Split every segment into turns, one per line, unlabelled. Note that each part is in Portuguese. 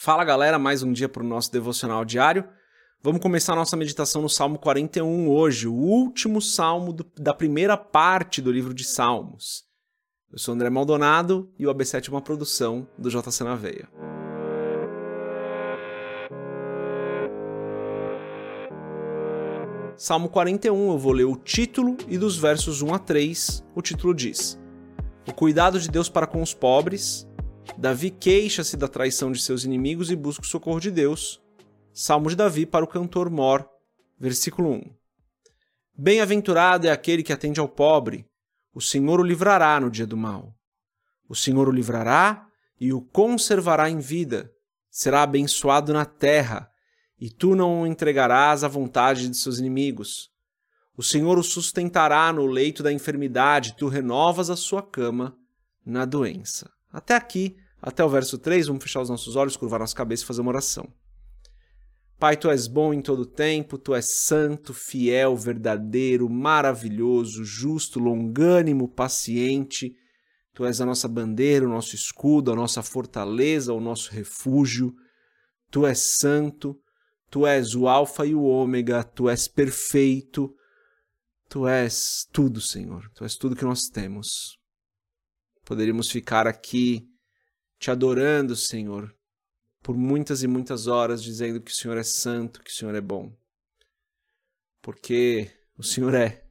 Fala galera, mais um dia para o nosso devocional diário. Vamos começar nossa meditação no Salmo 41 hoje, o último salmo do, da primeira parte do livro de Salmos. Eu sou André Maldonado e o AB7 é uma produção do JC na Veia. Salmo 41, eu vou ler o título e dos versos 1 a 3, o título diz: O cuidado de Deus para com os pobres Davi queixa-se da traição de seus inimigos e busca o socorro de Deus. Salmo de Davi para o cantor Mor, versículo 1. Bem-aventurado é aquele que atende ao pobre, o Senhor o livrará no dia do mal. O Senhor o livrará e o conservará em vida. Será abençoado na terra, e tu não o entregarás à vontade de seus inimigos. O Senhor o sustentará no leito da enfermidade, tu renovas a sua cama na doença. Até aqui, até o verso 3, vamos fechar os nossos olhos, curvar nossa cabeça e fazer uma oração. Pai, tu és bom em todo tempo, tu és santo, fiel, verdadeiro, maravilhoso, justo, longânimo, paciente. Tu és a nossa bandeira, o nosso escudo, a nossa fortaleza, o nosso refúgio. Tu és santo, tu és o Alfa e o Ômega, tu és perfeito. Tu és tudo, Senhor. Tu és tudo que nós temos. Poderíamos ficar aqui te adorando, Senhor, por muitas e muitas horas, dizendo que o Senhor é santo, que o Senhor é bom. Porque o Senhor é.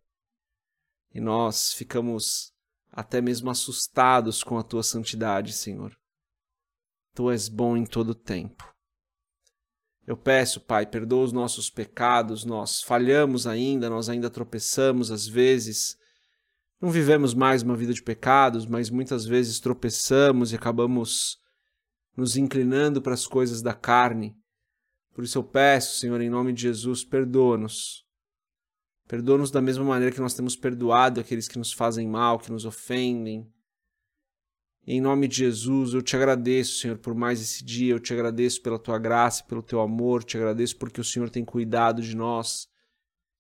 E nós ficamos até mesmo assustados com a tua santidade, Senhor. Tu és bom em todo o tempo. Eu peço, Pai, perdoa os nossos pecados, nós falhamos ainda, nós ainda tropeçamos às vezes, não vivemos mais uma vida de pecados, mas muitas vezes tropeçamos e acabamos nos inclinando para as coisas da carne. Por isso eu peço, Senhor, em nome de Jesus, perdoa-nos. Perdoa-nos da mesma maneira que nós temos perdoado aqueles que nos fazem mal, que nos ofendem. Em nome de Jesus, eu te agradeço, Senhor, por mais esse dia, eu te agradeço pela tua graça, pelo teu amor, te agradeço porque o Senhor tem cuidado de nós,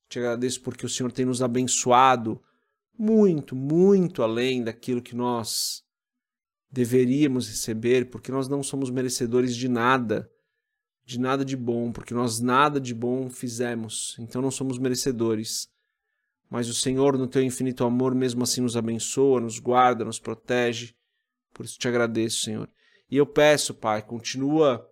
te agradeço porque o Senhor tem nos abençoado muito, muito além daquilo que nós deveríamos receber, porque nós não somos merecedores de nada, de nada de bom, porque nós nada de bom fizemos, então não somos merecedores. Mas o Senhor, no teu infinito amor, mesmo assim nos abençoa, nos guarda, nos protege. Por isso te agradeço, Senhor. E eu peço, Pai, continua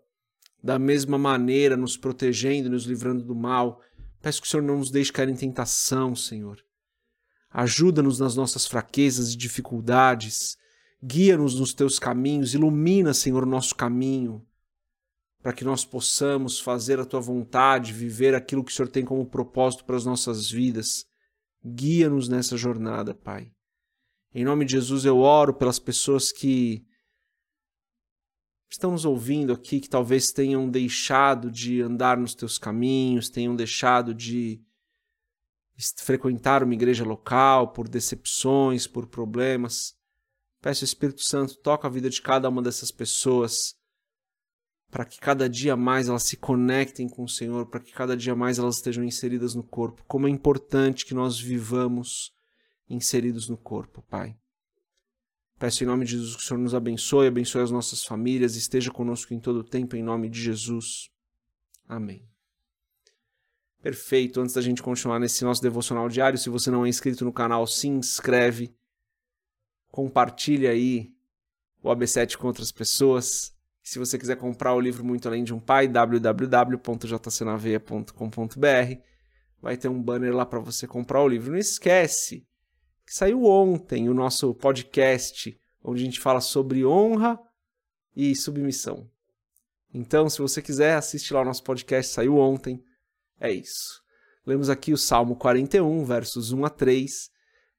da mesma maneira nos protegendo, nos livrando do mal. Peço que o Senhor não nos deixe cair em tentação, Senhor. Ajuda-nos nas nossas fraquezas e dificuldades. Guia-nos nos teus caminhos, ilumina, Senhor, o nosso caminho, para que nós possamos fazer a tua vontade, viver aquilo que o Senhor tem como propósito para as nossas vidas. Guia-nos nessa jornada, Pai. Em nome de Jesus eu oro pelas pessoas que estão nos ouvindo aqui, que talvez tenham deixado de andar nos teus caminhos, tenham deixado de frequentar uma igreja local, por decepções, por problemas. Peço ao Espírito Santo, toca a vida de cada uma dessas pessoas, para que cada dia mais elas se conectem com o Senhor, para que cada dia mais elas estejam inseridas no corpo. Como é importante que nós vivamos inseridos no corpo, Pai. Peço em nome de Jesus que o Senhor nos abençoe, abençoe as nossas famílias, esteja conosco em todo o tempo, em nome de Jesus. Amém. Perfeito. Antes da gente continuar nesse nosso devocional diário, se você não é inscrito no canal, se inscreve. Compartilha aí o AB7 com outras pessoas. Se você quiser comprar o livro Muito Além de um Pai, www.jcnaveia.com.br, vai ter um banner lá para você comprar o livro. Não esquece que saiu ontem o nosso podcast, onde a gente fala sobre honra e submissão. Então, se você quiser, assiste lá o nosso podcast, saiu ontem. É isso. Lemos aqui o Salmo 41, versos 1 a 3,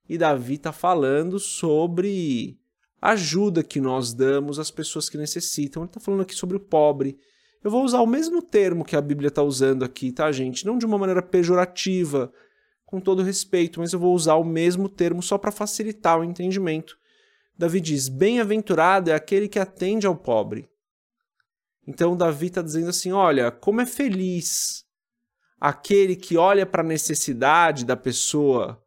e Davi está falando sobre a ajuda que nós damos às pessoas que necessitam. Ele está falando aqui sobre o pobre. Eu vou usar o mesmo termo que a Bíblia está usando aqui, tá, gente? Não de uma maneira pejorativa, com todo respeito, mas eu vou usar o mesmo termo só para facilitar o entendimento. Davi diz: Bem-aventurado é aquele que atende ao pobre. Então, Davi está dizendo assim: olha, como é feliz aquele que olha para a necessidade da pessoa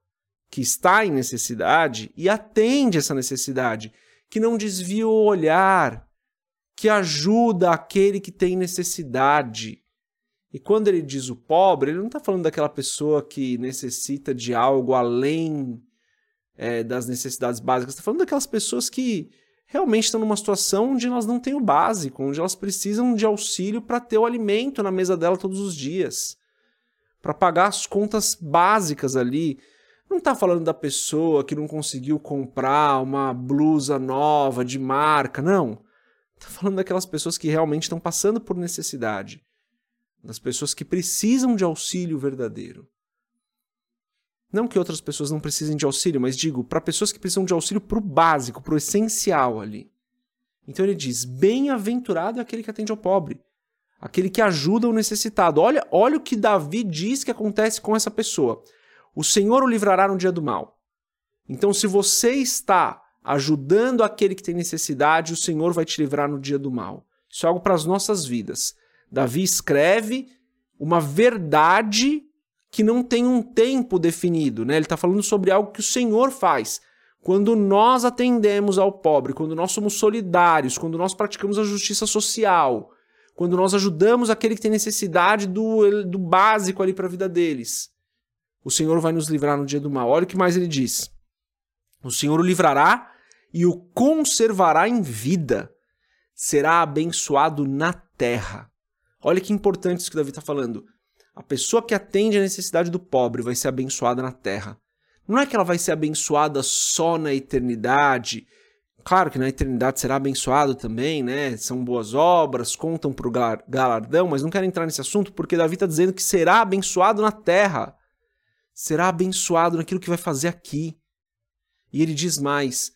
que está em necessidade e atende essa necessidade, que não desvia o olhar, que ajuda aquele que tem necessidade. E quando ele diz o pobre, ele não está falando daquela pessoa que necessita de algo além é, das necessidades básicas, está falando daquelas pessoas que realmente estão numa situação onde elas não têm o básico, onde elas precisam de auxílio para ter o alimento na mesa dela todos os dias, para pagar as contas básicas ali. Não está falando da pessoa que não conseguiu comprar uma blusa nova de marca, não. Está falando daquelas pessoas que realmente estão passando por necessidade, das pessoas que precisam de auxílio verdadeiro. Não que outras pessoas não precisem de auxílio, mas digo, para pessoas que precisam de auxílio para o básico, para o essencial ali. Então ele diz: Bem-aventurado é aquele que atende ao pobre, aquele que ajuda o necessitado. Olha, olha o que Davi diz que acontece com essa pessoa. O Senhor o livrará no dia do mal. Então, se você está ajudando aquele que tem necessidade, o Senhor vai te livrar no dia do mal. Isso é algo para as nossas vidas. Davi escreve uma verdade que não tem um tempo definido, né? Ele está falando sobre algo que o Senhor faz. Quando nós atendemos ao pobre, quando nós somos solidários, quando nós praticamos a justiça social, quando nós ajudamos aquele que tem necessidade do, do básico ali para a vida deles, o Senhor vai nos livrar no dia do mal. Olha o que mais ele diz. O Senhor o livrará e o conservará em vida. Será abençoado na terra. Olha que importante isso que Davi está falando. A pessoa que atende a necessidade do pobre vai ser abençoada na terra. Não é que ela vai ser abençoada só na eternidade. Claro que na eternidade será abençoado também, né? São boas obras, contam para o galardão, mas não quero entrar nesse assunto porque Davi está dizendo que será abençoado na terra. Será abençoado naquilo que vai fazer aqui. E ele diz mais: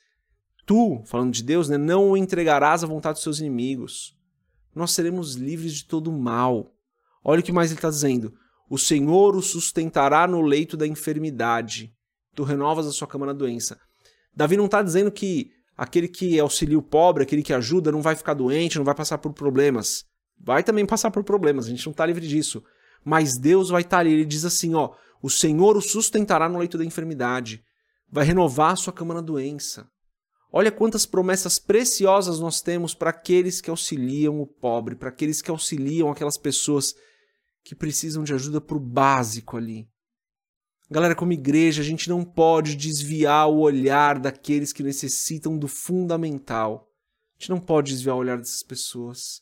Tu, falando de Deus, né, não o entregarás à vontade dos seus inimigos. Nós seremos livres de todo mal. Olha o que mais ele está dizendo. O Senhor o sustentará no leito da enfermidade. Tu renovas a sua cama na doença. Davi não está dizendo que aquele que auxilia o pobre, aquele que ajuda, não vai ficar doente, não vai passar por problemas. Vai também passar por problemas, a gente não está livre disso. Mas Deus vai estar tá ali. Ele diz assim: ó, o Senhor o sustentará no leito da enfermidade. Vai renovar a sua cama na doença. Olha quantas promessas preciosas nós temos para aqueles que auxiliam o pobre, para aqueles que auxiliam aquelas pessoas que precisam de ajuda para o básico ali. Galera, como igreja, a gente não pode desviar o olhar daqueles que necessitam do fundamental. A gente não pode desviar o olhar dessas pessoas.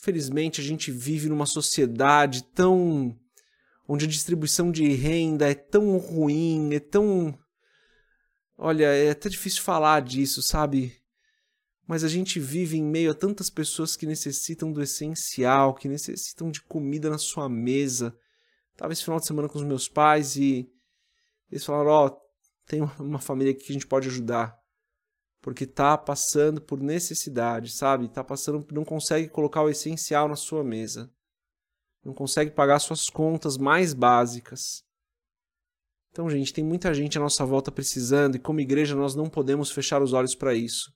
Infelizmente, a gente vive numa sociedade tão. onde a distribuição de renda é tão ruim, é tão Olha, é até difícil falar disso, sabe? Mas a gente vive em meio a tantas pessoas que necessitam do essencial, que necessitam de comida na sua mesa. Tava esse final de semana com os meus pais e eles falaram: Ó, oh, tem uma família aqui que a gente pode ajudar. Porque tá passando por necessidade, sabe? Tá passando, não consegue colocar o essencial na sua mesa. Não consegue pagar suas contas mais básicas. Então, gente, tem muita gente à nossa volta precisando e como igreja nós não podemos fechar os olhos para isso.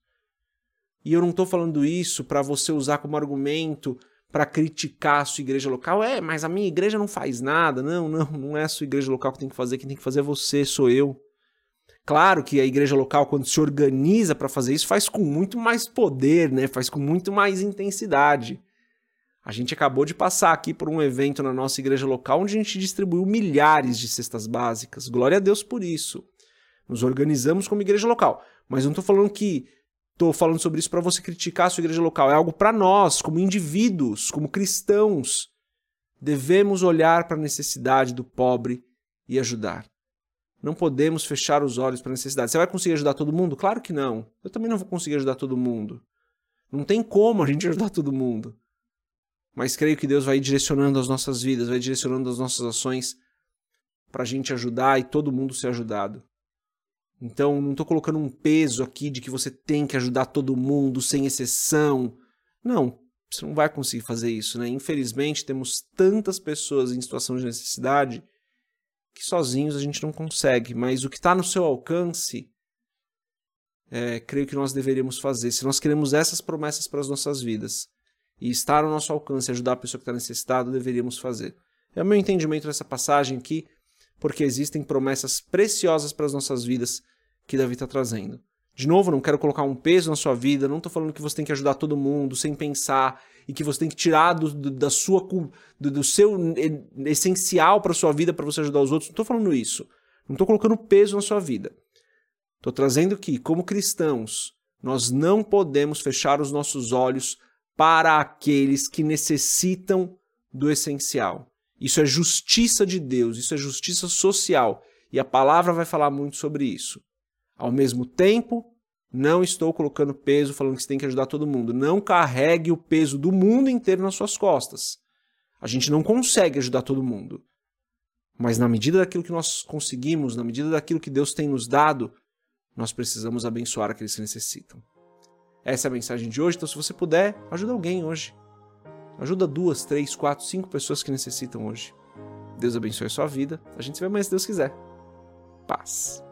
E eu não estou falando isso para você usar como argumento para criticar a sua igreja local. É, mas a minha igreja não faz nada. Não, não, não é a sua igreja local que tem que fazer. Quem tem que fazer é você, sou eu. Claro que a igreja local, quando se organiza para fazer isso, faz com muito mais poder, né? faz com muito mais intensidade. A gente acabou de passar aqui por um evento na nossa igreja local onde a gente distribuiu milhares de cestas básicas. Glória a Deus por isso. Nos organizamos como igreja local. Mas não estou falando que estou falando sobre isso para você criticar a sua igreja local. É algo para nós, como indivíduos, como cristãos. Devemos olhar para a necessidade do pobre e ajudar. Não podemos fechar os olhos para a necessidade. Você vai conseguir ajudar todo mundo? Claro que não. Eu também não vou conseguir ajudar todo mundo. Não tem como a gente ajudar todo mundo mas creio que Deus vai direcionando as nossas vidas, vai direcionando as nossas ações para a gente ajudar e todo mundo ser ajudado. Então, não estou colocando um peso aqui de que você tem que ajudar todo mundo, sem exceção. Não, você não vai conseguir fazer isso, né? Infelizmente, temos tantas pessoas em situação de necessidade que sozinhos a gente não consegue. Mas o que está no seu alcance, é, creio que nós deveríamos fazer. Se nós queremos essas promessas para as nossas vidas, e estar ao nosso alcance ajudar a pessoa que está necessitada, deveríamos fazer. É o meu entendimento dessa passagem aqui, porque existem promessas preciosas para as nossas vidas que Davi está trazendo. De novo, não quero colocar um peso na sua vida, não estou falando que você tem que ajudar todo mundo sem pensar e que você tem que tirar do, do da sua do, do seu essencial para sua vida para você ajudar os outros. Não estou falando isso. Não estou colocando peso na sua vida. Estou trazendo que, como cristãos, nós não podemos fechar os nossos olhos para aqueles que necessitam do essencial. Isso é justiça de Deus, isso é justiça social. E a palavra vai falar muito sobre isso. Ao mesmo tempo, não estou colocando peso falando que você tem que ajudar todo mundo. Não carregue o peso do mundo inteiro nas suas costas. A gente não consegue ajudar todo mundo. Mas na medida daquilo que nós conseguimos, na medida daquilo que Deus tem nos dado, nós precisamos abençoar aqueles que necessitam. Essa é a mensagem de hoje, então se você puder, ajuda alguém hoje. Ajuda duas, três, quatro, cinco pessoas que necessitam hoje. Deus abençoe a sua vida. A gente se vê mais se Deus quiser. Paz.